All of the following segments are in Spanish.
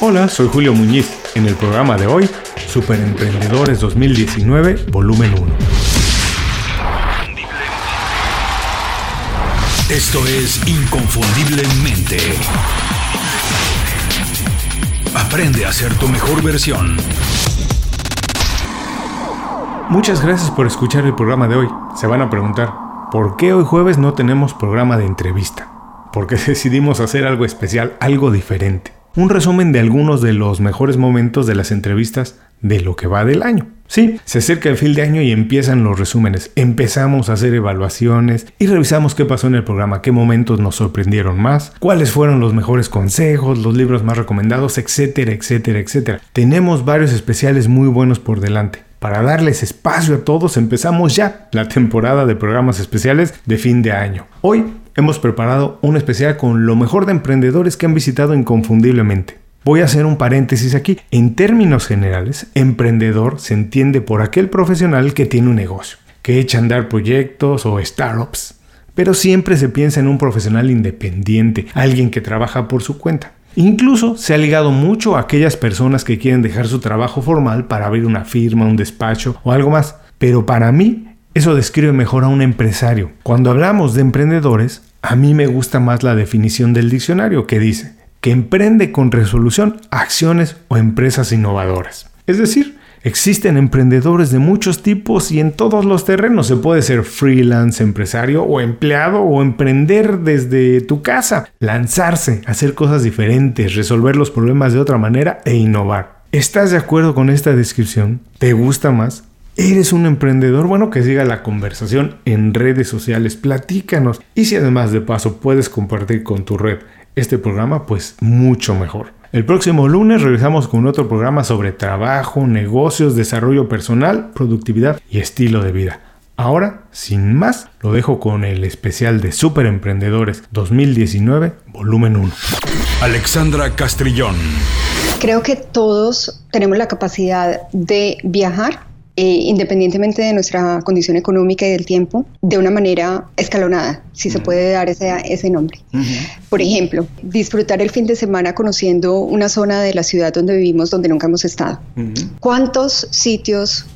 Hola, soy Julio Muñiz. En el programa de hoy, Super Emprendedores 2019, volumen 1. Esto es Inconfundiblemente. Aprende a ser tu mejor versión. Muchas gracias por escuchar el programa de hoy. Se van a preguntar, ¿por qué hoy jueves no tenemos programa de entrevista? Porque decidimos hacer algo especial, algo diferente un resumen de algunos de los mejores momentos de las entrevistas de lo que va del año. Sí, se acerca el fin de año y empiezan los resúmenes. Empezamos a hacer evaluaciones y revisamos qué pasó en el programa, qué momentos nos sorprendieron más, cuáles fueron los mejores consejos, los libros más recomendados, etcétera, etcétera, etcétera. Tenemos varios especiales muy buenos por delante. Para darles espacio a todos, empezamos ya la temporada de programas especiales de fin de año. Hoy hemos preparado un especial con lo mejor de emprendedores que han visitado inconfundiblemente. Voy a hacer un paréntesis aquí. En términos generales, emprendedor se entiende por aquel profesional que tiene un negocio, que echa a andar proyectos o startups. Pero siempre se piensa en un profesional independiente, alguien que trabaja por su cuenta. Incluso se ha ligado mucho a aquellas personas que quieren dejar su trabajo formal para abrir una firma, un despacho o algo más. Pero para mí eso describe mejor a un empresario. Cuando hablamos de emprendedores, a mí me gusta más la definición del diccionario que dice que emprende con resolución acciones o empresas innovadoras. Es decir, existen emprendedores de muchos tipos y en todos los terrenos. Se puede ser freelance, empresario o empleado o emprender desde tu casa, lanzarse, hacer cosas diferentes, resolver los problemas de otra manera e innovar. ¿Estás de acuerdo con esta descripción? ¿Te gusta más? ¿Eres un emprendedor? Bueno, que siga la conversación en redes sociales, platícanos. Y si además de paso puedes compartir con tu red este programa, pues mucho mejor. El próximo lunes regresamos con otro programa sobre trabajo, negocios, desarrollo personal, productividad y estilo de vida. Ahora, sin más, lo dejo con el especial de Super Emprendedores 2019, volumen 1. Alexandra Castrillón. Creo que todos tenemos la capacidad de viajar eh, independientemente de nuestra condición económica y del tiempo, de una manera escalonada, si se puede dar ese, ese nombre. Por ejemplo, disfrutar el fin de semana conociendo una zona de la ciudad donde vivimos donde nunca hemos estado. ¿Cuántos sitios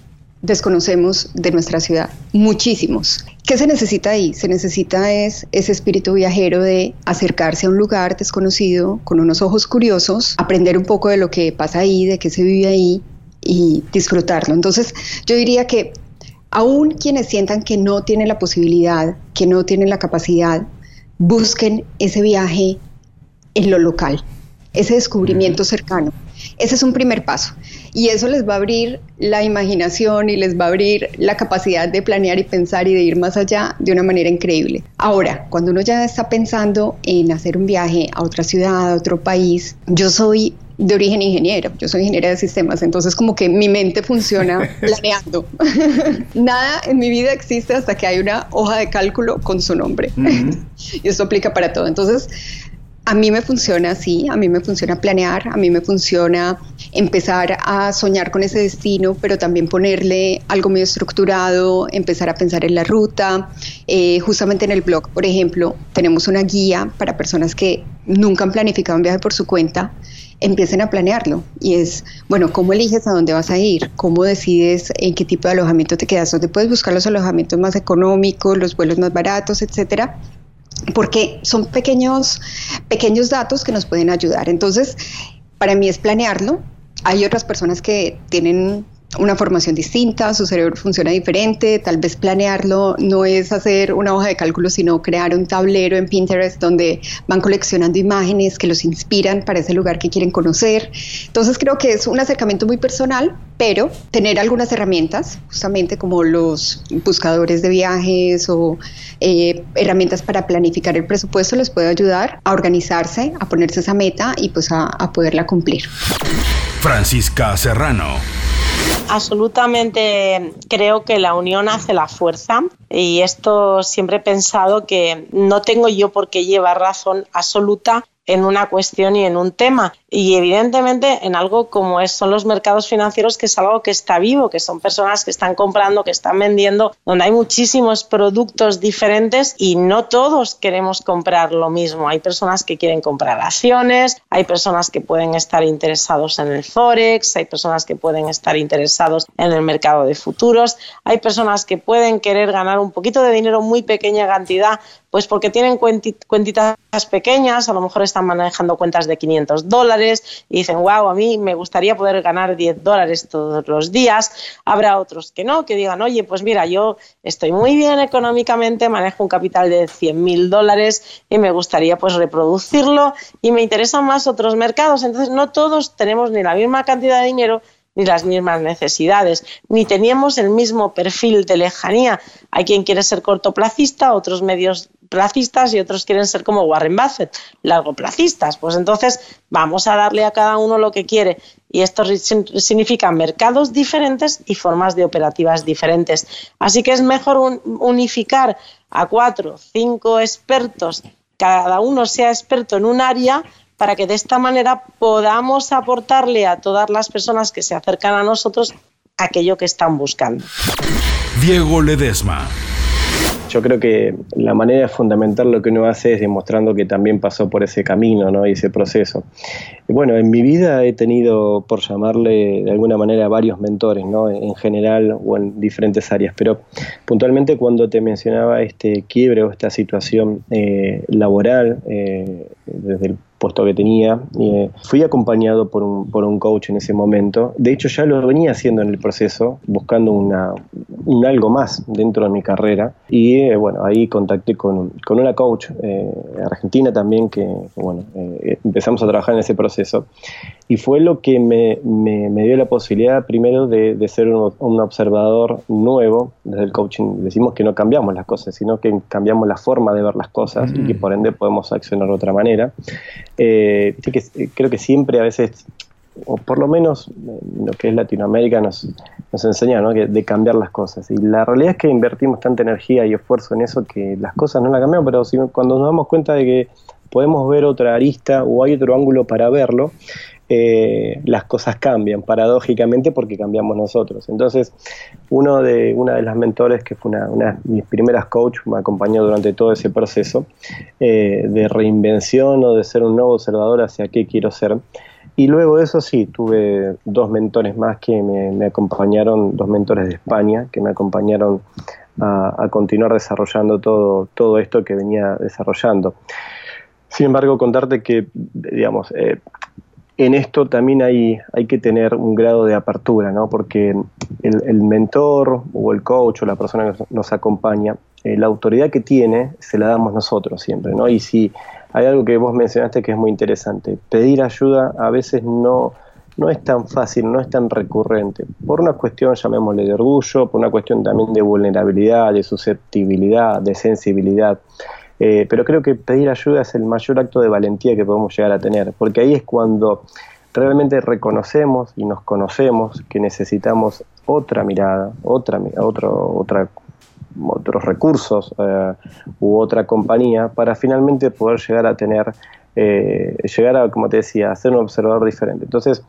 desconocemos de nuestra ciudad? Muchísimos. ¿Qué se necesita ahí? Se necesita es ese espíritu viajero de acercarse a un lugar desconocido con unos ojos curiosos, aprender un poco de lo que pasa ahí, de qué se vive ahí y disfrutarlo. Entonces, yo diría que aún quienes sientan que no tienen la posibilidad, que no tienen la capacidad, busquen ese viaje en lo local, ese descubrimiento cercano. Ese es un primer paso. Y eso les va a abrir la imaginación y les va a abrir la capacidad de planear y pensar y de ir más allá de una manera increíble. Ahora, cuando uno ya está pensando en hacer un viaje a otra ciudad, a otro país, yo soy de origen ingeniero, yo soy ingeniera de sistemas, entonces como que mi mente funciona planeando. Nada en mi vida existe hasta que hay una hoja de cálculo con su nombre. y eso aplica para todo. Entonces, a mí me funciona así, a mí me funciona planear, a mí me funciona empezar a soñar con ese destino, pero también ponerle algo muy estructurado, empezar a pensar en la ruta. Eh, justamente en el blog, por ejemplo, tenemos una guía para personas que nunca han planificado un viaje por su cuenta empiecen a planearlo. Y es, bueno, ¿cómo eliges a dónde vas a ir? ¿Cómo decides en qué tipo de alojamiento te quedas? ¿Dónde puedes buscar los alojamientos más económicos, los vuelos más baratos, etcétera? Porque son pequeños, pequeños datos que nos pueden ayudar. Entonces, para mí es planearlo. Hay otras personas que tienen una formación distinta, su cerebro funciona diferente, tal vez planearlo no es hacer una hoja de cálculo, sino crear un tablero en Pinterest donde van coleccionando imágenes que los inspiran para ese lugar que quieren conocer. Entonces creo que es un acercamiento muy personal, pero tener algunas herramientas, justamente como los buscadores de viajes o eh, herramientas para planificar el presupuesto, les puede ayudar a organizarse, a ponerse esa meta y pues a, a poderla cumplir. Francisca Serrano absolutamente creo que la unión hace la fuerza. Y esto siempre he pensado que no tengo yo por qué llevar razón absoluta en una cuestión y en un tema. Y evidentemente en algo como es, son los mercados financieros, que es algo que está vivo, que son personas que están comprando, que están vendiendo, donde hay muchísimos productos diferentes y no todos queremos comprar lo mismo. Hay personas que quieren comprar acciones, hay personas que pueden estar interesados en el forex, hay personas que pueden estar interesados en el mercado de futuros, hay personas que pueden querer ganar un poquito de dinero, muy pequeña cantidad, pues porque tienen cuentitas pequeñas, a lo mejor están manejando cuentas de 500 dólares y dicen, wow, a mí me gustaría poder ganar 10 dólares todos los días. Habrá otros que no, que digan, oye, pues mira, yo estoy muy bien económicamente, manejo un capital de 100 mil dólares y me gustaría pues reproducirlo y me interesan más otros mercados. Entonces, no todos tenemos ni la misma cantidad de dinero ni las mismas necesidades, ni teníamos el mismo perfil de lejanía. Hay quien quiere ser cortoplacista, otros medios placistas y otros quieren ser como Warren Buffett, largoplacistas. Pues entonces vamos a darle a cada uno lo que quiere. Y esto significa mercados diferentes y formas de operativas diferentes. Así que es mejor unificar a cuatro, cinco expertos, cada uno sea experto en un área para que de esta manera podamos aportarle a todas las personas que se acercan a nosotros aquello que están buscando. Diego Ledesma yo creo que la manera fundamental lo que uno hace es demostrando que también pasó por ese camino ¿no? y ese proceso. Y bueno, en mi vida he tenido, por llamarle de alguna manera, varios mentores, ¿no? en general o en diferentes áreas, pero puntualmente cuando te mencionaba este quiebre o esta situación eh, laboral, eh, desde el puesto que tenía. Eh, fui acompañado por un, por un coach en ese momento. De hecho, ya lo venía haciendo en el proceso, buscando una, un algo más dentro de mi carrera. Y eh, bueno, ahí contacté con, con una coach eh, argentina también que, bueno, empezamos a trabajar en ese proceso. Y fue lo que me, me, dio la posibilidad primero de, de ser un, un, observador nuevo. Desde el coaching decimos que no cambiamos las cosas, sino que cambiamos la forma de ver las cosas y que por ende podemos accionar de otra manera. Eh, que, eh, creo que siempre a veces, o por lo menos en lo que es Latinoamérica, nos, nos enseña ¿no? de cambiar las cosas. Y la realidad es que invertimos tanta energía y esfuerzo en eso que las cosas no las cambiamos, pero cuando nos damos cuenta de que podemos ver otra arista o hay otro ángulo para verlo, eh, las cosas cambian, paradójicamente, porque cambiamos nosotros. Entonces, uno de, una de las mentores, que fue una, de mis primeras coach, me acompañó durante todo ese proceso eh, de reinvención o de ser un nuevo observador hacia qué quiero ser. Y luego de eso sí, tuve dos mentores más que me, acompañaron, dos mentores de España, que me acompañaron a, continuar desarrollando todo, todo esto que venía desarrollando. Sin embargo, contarte que, digamos, eh, en esto también hay, hay que tener un grado de apertura, ¿no? porque el, mentor o el coach o la persona que nos acompaña, eh, la autoridad que tiene se la damos nosotros siempre. ¿no? Y si hay algo que vos mencionaste que es muy interesante, pedir ayuda a veces no, no es tan fácil, no es tan recurrente, por una cuestión, llamémosle, de orgullo, por una cuestión también de vulnerabilidad, de susceptibilidad, de sensibilidad. Eh, pero creo que pedir ayuda es el mayor acto de valentía que podemos llegar a tener, porque ahí es cuando realmente reconocemos y nos conocemos que necesitamos otra mirada, otra, otra, otros recursos eh, u otra compañía para finalmente poder llegar a tener, eh, llegar a, como te decía, a ser un observador diferente. Entonces,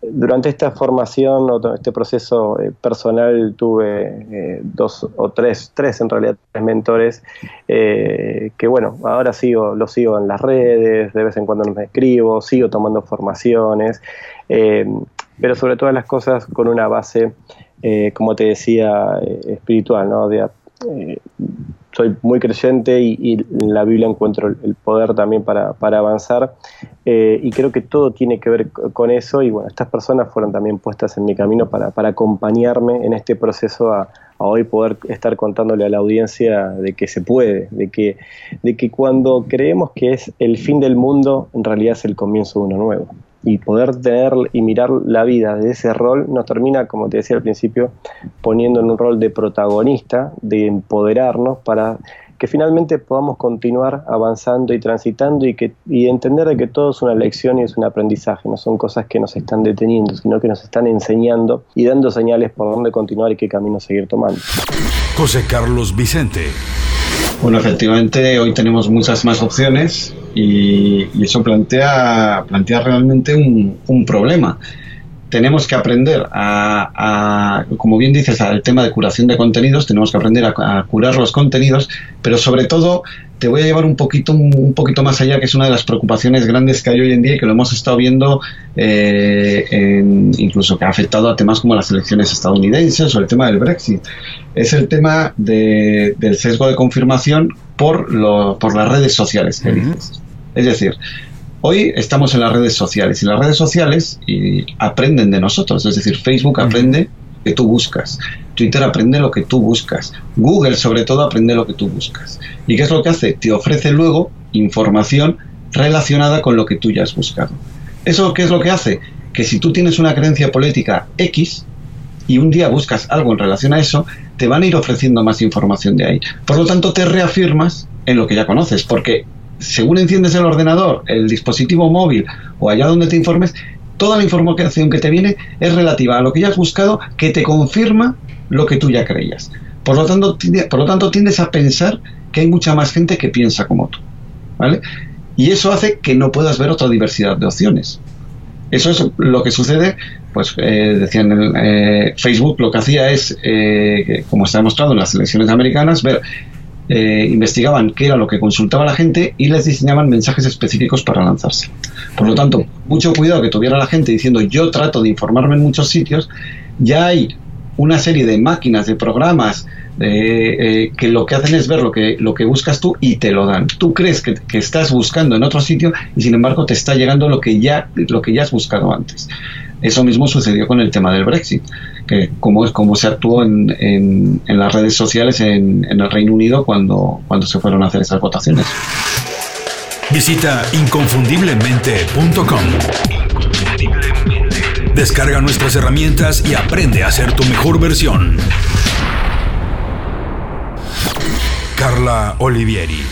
durante esta formación o este proceso eh, personal tuve eh, dos o tres, tres en realidad, tres mentores eh, que bueno, ahora sigo, los sigo en las redes, de vez en cuando me escribo, sigo tomando formaciones, pero sobre todas las cosas con una base, como te decía, espiritual, ¿no? Soy muy creyente y, en la Biblia encuentro el, poder también para, avanzar eh, y creo que todo tiene que ver con eso y bueno, estas personas fueron también puestas en mi camino para, acompañarme en este proceso a, hoy poder estar contándole a la audiencia de que se puede, de que, de que cuando creemos que es el fin del mundo, en realidad es el comienzo de uno nuevo y poder tener y mirar la vida de ese rol nos termina, como te decía al principio, poniendo en un rol de protagonista, de empoderarnos para que finalmente podamos continuar avanzando y transitando y, que, y entender de que todo es una lección y es un aprendizaje, no son cosas que nos están deteniendo, sino que nos están enseñando y dando señales por dónde continuar y qué camino seguir tomando. José Carlos Vicente. Bueno, efectivamente, hoy tenemos muchas más opciones y, eso plantea, plantea realmente un, un problema. Tenemos que aprender a, como bien dices, al tema de curación de contenidos, tenemos que aprender a, curar los contenidos, pero sobre todo te voy a llevar un poquito, un poquito más allá, que es una de las preocupaciones grandes que hay hoy en día y que lo hemos estado viendo eh, incluso que ha afectado a temas como las elecciones estadounidenses o el tema del Brexit. Es el tema del sesgo de confirmación por, lo, por las redes sociales Es decir, Hoy estamos en las redes sociales y las redes sociales aprenden de nosotros, es decir, Facebook aprende que tú buscas, Twitter aprende lo que tú buscas, Google sobre todo aprende lo que tú buscas. ¿Y qué es lo que hace? Te ofrece luego información relacionada con lo que tú ya has buscado. ¿Eso qué es lo que hace? Que si tú tienes una creencia política X y un día buscas algo en relación a eso, te van a ir ofreciendo más información de ahí. Por lo tanto, te reafirmas en lo que ya conoces, porque según enciendes el ordenador, el dispositivo móvil o allá donde te informes, toda la información que te viene es relativa a lo que ya has buscado que te confirma lo que tú ya creías. Por lo tanto, por lo tanto tiendes a pensar que hay mucha más gente que piensa como tú. ¿vale? Y eso hace que no puedas ver otra diversidad de opciones. Eso es lo que sucede, pues eh, decían eh, Facebook lo que hacía es, eh, como está demostrado en las elecciones americanas, ver eh, investigaban qué era lo que consultaba la gente y les diseñaban mensajes específicos para lanzarse. Por lo tanto, mucho cuidado que tuviera la gente diciendo yo trato de informarme en muchos sitios, ya hay una serie de máquinas, de programas, eh, que lo que hacen es ver lo que, lo que buscas tú y te lo dan. Tú crees que, que, estás buscando en otro sitio y sin embargo te está llegando lo que ya, lo que ya has buscado antes. Eso mismo sucedió con el tema del Brexit que cómo, cómo se actuó en, en, en las redes sociales en, en, el Reino Unido cuando, cuando se fueron a hacer esas votaciones. Visita inconfundiblemente.com. Descarga nuestras herramientas y aprende a ser tu mejor versión. Carla Olivieri.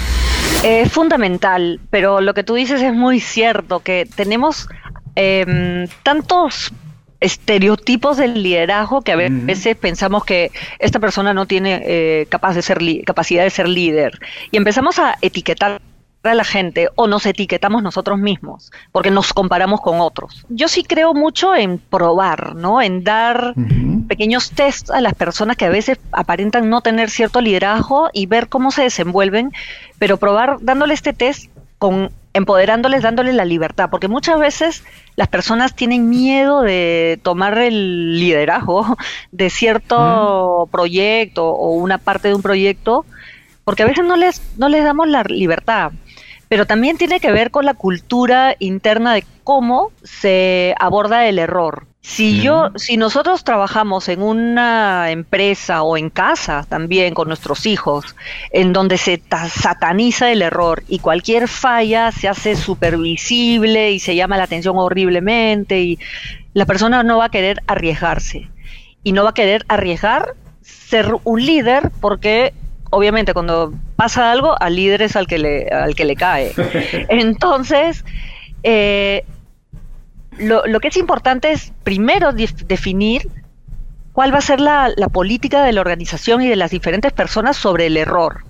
Es fundamental, pero lo que tú dices es muy cierto, que tenemos eh, tantos estereotipos del liderazgo que a veces pensamos que esta persona no tiene eh, capaz de ser capacidad de ser líder y empezamos a etiquetar a la gente o nos etiquetamos nosotros mismos porque nos comparamos con otros. Yo sí creo mucho en probar, ¿no? En dar pequeños tests a las personas que a veces aparentan no tener cierto liderazgo y ver cómo se desenvuelven, pero probar dándole este test con empoderándoles, dándoles la libertad, porque muchas veces las personas tienen miedo de tomar el liderazgo de cierto proyecto o una parte de un proyecto, porque a veces no les, no les damos la libertad. Pero también tiene que ver con la cultura interna de cómo se aborda el error. Si yo, si nosotros trabajamos en una empresa o en casa también con nuestros hijos, en donde se sataniza el error y cualquier falla se hace supervisible y se llama la atención horriblemente y la persona no va a querer arriesgarse y no va a querer arriesgar ser un líder porque obviamente cuando pasa algo al líder es al que le, al que le cae. Entonces, eh, lo, que es importante es primero definir cuál va a ser la, política de la organización y de las diferentes personas sobre el error.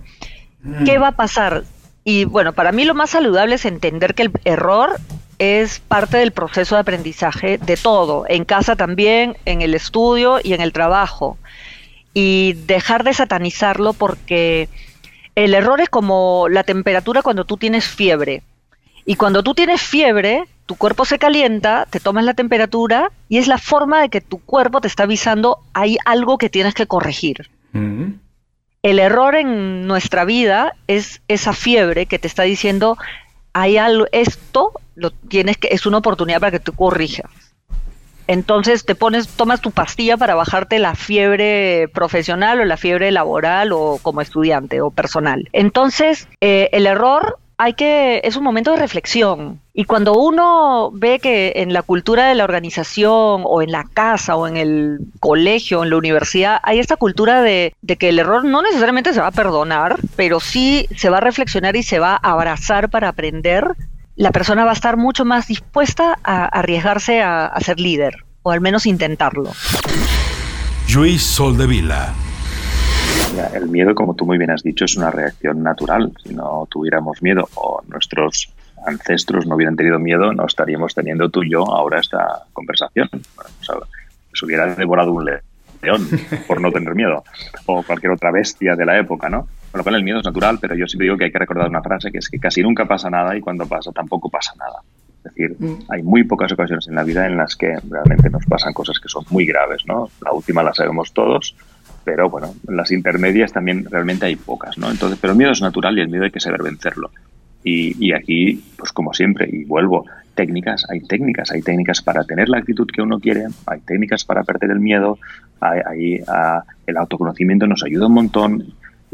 ¿Qué mm. va a pasar? Y bueno, para mí lo más saludable es entender que el error es parte del proceso de aprendizaje de todo, en casa también, en el estudio y en el trabajo. Y dejar de satanizarlo porque el error es como la temperatura cuando tú tienes fiebre. Y cuando tú tienes fiebre, tu cuerpo se calienta, te tomas la temperatura y es la forma de que tu cuerpo te está avisando hay algo que tienes que corregir. El error en nuestra vida es esa fiebre que te está diciendo hay algo, esto lo tienes que, es una oportunidad para que tú corrijas. Entonces te pones, tomas tu pastilla para bajarte la fiebre profesional o la fiebre laboral o como estudiante o personal. Entonces, eh, el error hay que, es un momento de reflexión. Y cuando uno ve que en la cultura de la organización o en la casa o en el colegio, en la universidad, hay esta cultura de, que el error no necesariamente se va a perdonar, pero sí se va a reflexionar y se va a abrazar para aprender, la persona va a estar mucho más dispuesta a arriesgarse a, a ser líder, o al menos intentarlo. Luis Soldevila el miedo, como tú muy bien has dicho, es una reacción natural. Si no tuviéramos miedo o nuestros ancestros no hubieran tenido miedo, no estaríamos teniendo tú y yo ahora esta conversación. se hubiera devorado un león por no tener miedo o cualquier otra bestia de la época, ¿no? Con lo cual el miedo es natural, pero yo siempre digo que hay que recordar una frase que es que casi nunca pasa nada y cuando pasa tampoco pasa nada. Es decir, mm. hay muy pocas ocasiones en la vida en las que realmente nos pasan cosas que son muy graves, ¿no? La última la sabemos todos, pero bueno, las intermedias también realmente hay pocas, ¿no? Entonces, pero el miedo es natural y el miedo hay que saber vencerlo. Y, y, aquí, pues como siempre, y vuelvo, técnicas, hay técnicas, hay técnicas para tener la actitud que uno quiere, hay técnicas para perder el miedo, hay, el autoconocimiento nos ayuda un montón,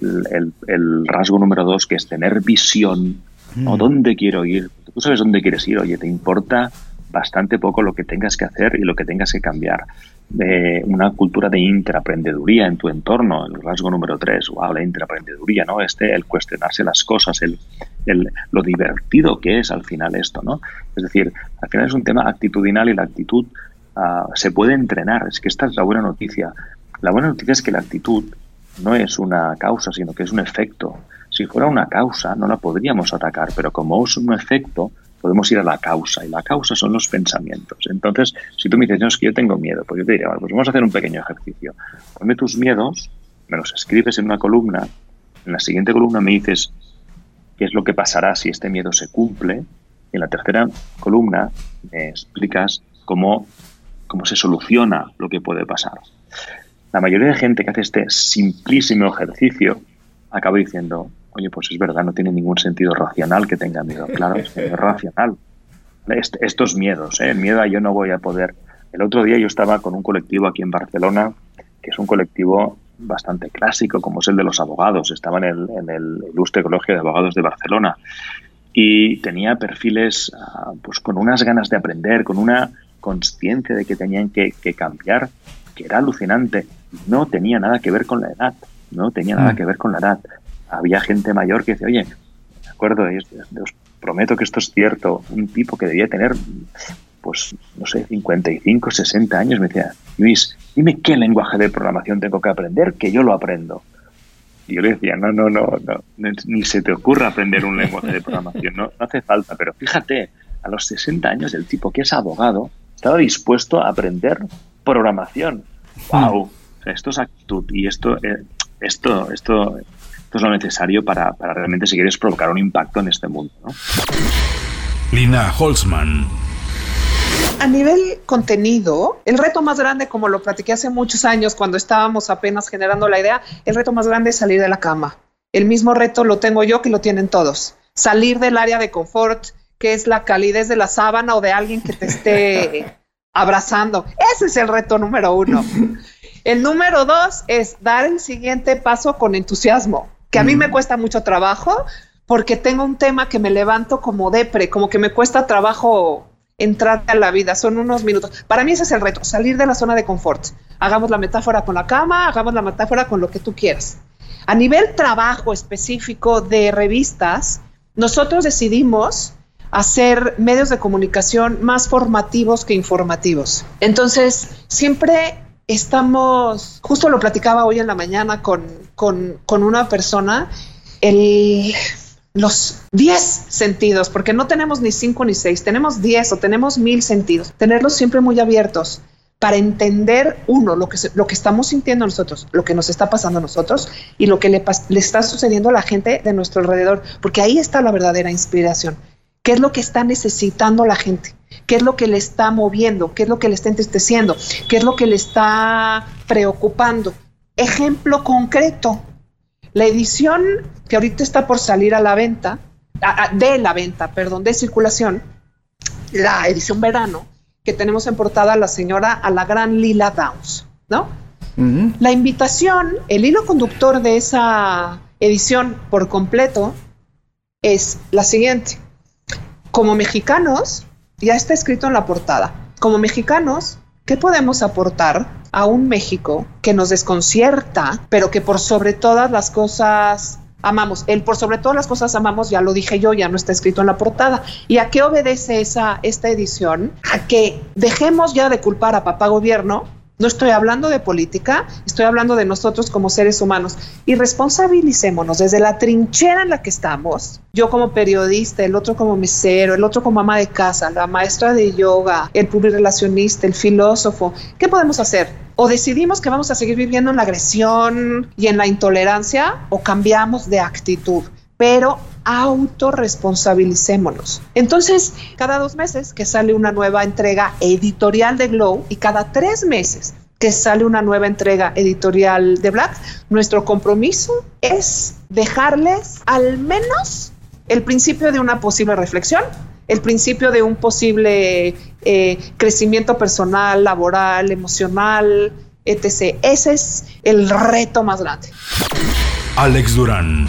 el, el, rasgo número dos, que es tener visión, ¿no? Mm. ¿Dónde quiero ir? Tú sabes dónde quieres ir, oye, te importa bastante poco lo que tengas que hacer y lo que tengas que cambiar de una cultura de intraprendeduría en tu entorno, el rasgo número tres, wow, la intraprendeduría, ¿no? Este, el cuestionarse las cosas, el, el, lo divertido que es al final esto, ¿no? Es decir, al final es un tema actitudinal y la actitud uh, se puede entrenar, es que esta es la buena noticia. La buena noticia es que la actitud no es una causa, sino que es un efecto. Si fuera una causa, no la podríamos atacar, pero como es un efecto, podemos ir a la causa y la causa son los pensamientos. Entonces, si tú me dices, no, es que yo tengo miedo, pues yo te diría, bueno, pues vamos a hacer un pequeño ejercicio. Ponme tus miedos, me los escribes en una columna, en la siguiente columna me dices qué es lo que pasará si este miedo se cumple, y en la tercera columna me explicas cómo, cómo se soluciona lo que puede pasar. La mayoría de gente que hace este simplísimo ejercicio acaba diciendo, oye, pues es verdad, no tiene ningún sentido racional que tenga miedo. Claro, es, racional. estos miedos, ¿eh? el miedo a yo no voy a poder. El otro día yo estaba con un colectivo aquí en Barcelona, que es un colectivo bastante clásico, como es el de los abogados. Estaba en el, en Ilustre Colegio de Abogados de Barcelona y tenía perfiles ah, pues con unas ganas de aprender, con una conciencia de que tenían que, cambiar, que era alucinante. No tenía nada que ver con la edad, no tenía nada mm. que ver con la edad había gente mayor que dice, oye, de acuerdo, os prometo que esto es cierto, un tipo que debía tener, pues, no sé, 55, 60 años, me decía, Luis, dime qué lenguaje de programación tengo que aprender, que yo lo aprendo. Y yo le decía, no, no, no, no, ni se te ocurra aprender un lenguaje de programación, no, no hace falta, pero fíjate, a los 60 años el tipo que es abogado estaba dispuesto a aprender programación. ¡Wow! esto es actitud y esto, eh, esto, esto, esto es lo necesario para, realmente, si quieres, provocar un impacto en este mundo. Lina Holzman. A nivel contenido, el reto más grande, como lo platiqué hace muchos años cuando estábamos apenas generando la idea, el reto más grande es salir de la cama. El mismo reto lo tengo yo que lo tienen todos. Salir del área de confort, que es la calidez de la sábana o de alguien que te esté abrazando. Ese es el reto número uno. El número dos es dar el siguiente paso con entusiasmo que a mí me cuesta mucho trabajo porque tengo un tema que me levanto como depre, como que me cuesta trabajo entrar a la vida, son unos minutos. Para mí ese es el reto, salir de la zona de confort. Hagamos la metáfora con la cama, hagamos la metáfora con lo que tú quieras. A nivel trabajo específico de revistas, nosotros decidimos hacer medios de comunicación más formativos que informativos. Entonces, siempre estamos, justo lo platicaba hoy en la mañana con, con, una persona, el, los 10 sentidos, porque no tenemos ni 5 ni 6, tenemos 10 o tenemos mil sentidos, tenerlos siempre muy abiertos para entender, uno, lo que, lo que estamos sintiendo nosotros, lo que nos está pasando a nosotros y lo que le, le está sucediendo a la gente de nuestro alrededor, porque ahí está la verdadera inspiración. ¿Qué es lo que está necesitando la gente? ¿Qué es lo que le está moviendo? ¿Qué es lo que le está entristeciendo? ¿Qué es lo que le está preocupando? Ejemplo concreto. La edición que ahorita está por salir a la venta, de la venta, perdón, de circulación, la edición verano, que tenemos en portada a la señora, a la gran Lila Downs, ¿no? La invitación, el hilo conductor de esa edición por completo es la siguiente. Como mexicanos, ya está escrito en la portada, como mexicanos, ¿qué podemos aportar a un México que nos desconcierta, pero que por sobre todas las cosas amamos. El por sobre todas las cosas amamos, ya lo dije yo, ya no está escrito en la portada. ¿Y a qué obedece esa, esta edición? A que dejemos ya de culpar a papá gobierno no estoy hablando de política, estoy hablando de nosotros como seres humanos. Y responsabilicémonos desde la trinchera en la que estamos. Yo como periodista, el otro como mesero, el otro como ama de casa, la maestra de yoga, el relacionista, el filósofo. ¿Qué podemos hacer? O decidimos que vamos a seguir viviendo en la agresión y en la intolerancia o cambiamos de actitud. Pero autorresponsabilicémonos. Entonces, cada dos meses que sale una nueva entrega editorial de Glow y cada tres meses que sale una nueva entrega editorial de Black, nuestro compromiso es dejarles al menos el principio de una posible reflexión, el principio de un posible eh, crecimiento personal, laboral, emocional, etc. Ese es el reto más grande. Alex Durán.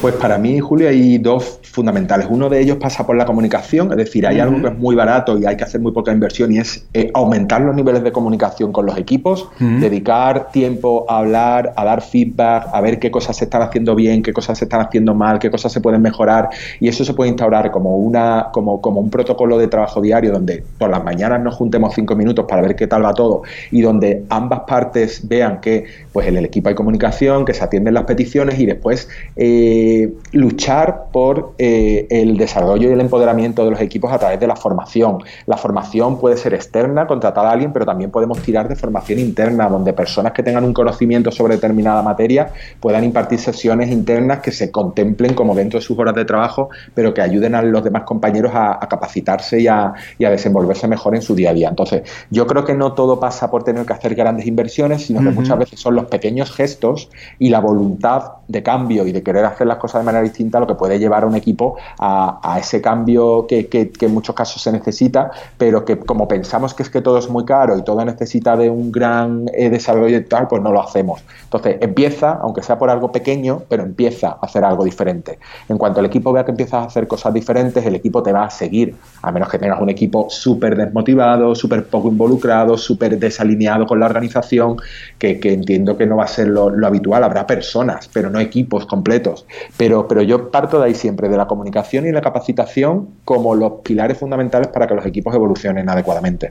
Pues para mí, Julio, hay dos fundamentales. Uno de ellos pasa por la comunicación, es decir, hay algo que es muy barato y hay que hacer muy poca inversión y es eh, aumentar los niveles de comunicación con los equipos, dedicar tiempo a hablar, a dar feedback, a ver qué cosas se están haciendo bien, qué cosas se están haciendo mal, qué cosas se pueden mejorar. Y eso se puede instaurar como una como, como un protocolo de trabajo diario donde por las mañanas nos juntemos cinco minutos para ver qué tal va todo y donde ambas partes vean que pues en el equipo hay comunicación, que se atienden las peticiones y después eh, luchar por eh, el desarrollo y el empoderamiento de los equipos a través de la formación. La formación puede ser externa, contratar a alguien, pero también podemos tirar de formación interna, donde personas que tengan un conocimiento sobre determinada materia puedan impartir sesiones internas que se contemplen como dentro de sus horas de trabajo, pero que ayuden a los demás compañeros a, capacitarse y a, desenvolverse mejor en su día a día. Entonces, yo creo que no todo pasa por tener que hacer grandes inversiones, sino que muchas veces son los pequeños gestos y la voluntad de cambio y de querer hacer las cosas de manera distinta lo que puede llevar a un equipo a, ese cambio que, en muchos casos se necesita, pero que como pensamos que es que todo es muy caro y todo necesita de un gran eh, desarrollo y tal, pues no lo hacemos. Entonces empieza, aunque sea por algo pequeño, pero empieza a hacer algo diferente. En cuanto el equipo vea que empiezas a hacer cosas diferentes, el equipo te va a seguir, a menos que tengas un equipo súper desmotivado, súper poco involucrado, súper desalineado con la organización, que, entiendo que no va a ser lo, lo, habitual. Habrá personas, pero no equipos completos. Pero, pero yo parto de ahí siempre, de la comunicación y la capacitación como los pilares fundamentales para que los equipos evolucionen adecuadamente.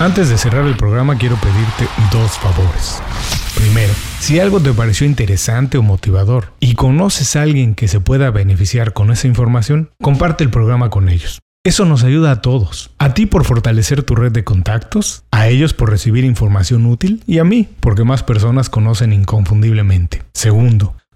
Antes de cerrar el programa quiero pedirte dos favores. Primero, si algo te pareció interesante o motivador y conoces a alguien que se pueda beneficiar con esa información, comparte el programa con ellos. Eso nos ayuda a todos. A ti por fortalecer tu red de contactos, a ellos por recibir información útil y a mí porque más personas conocen inconfundiblemente. Segundo,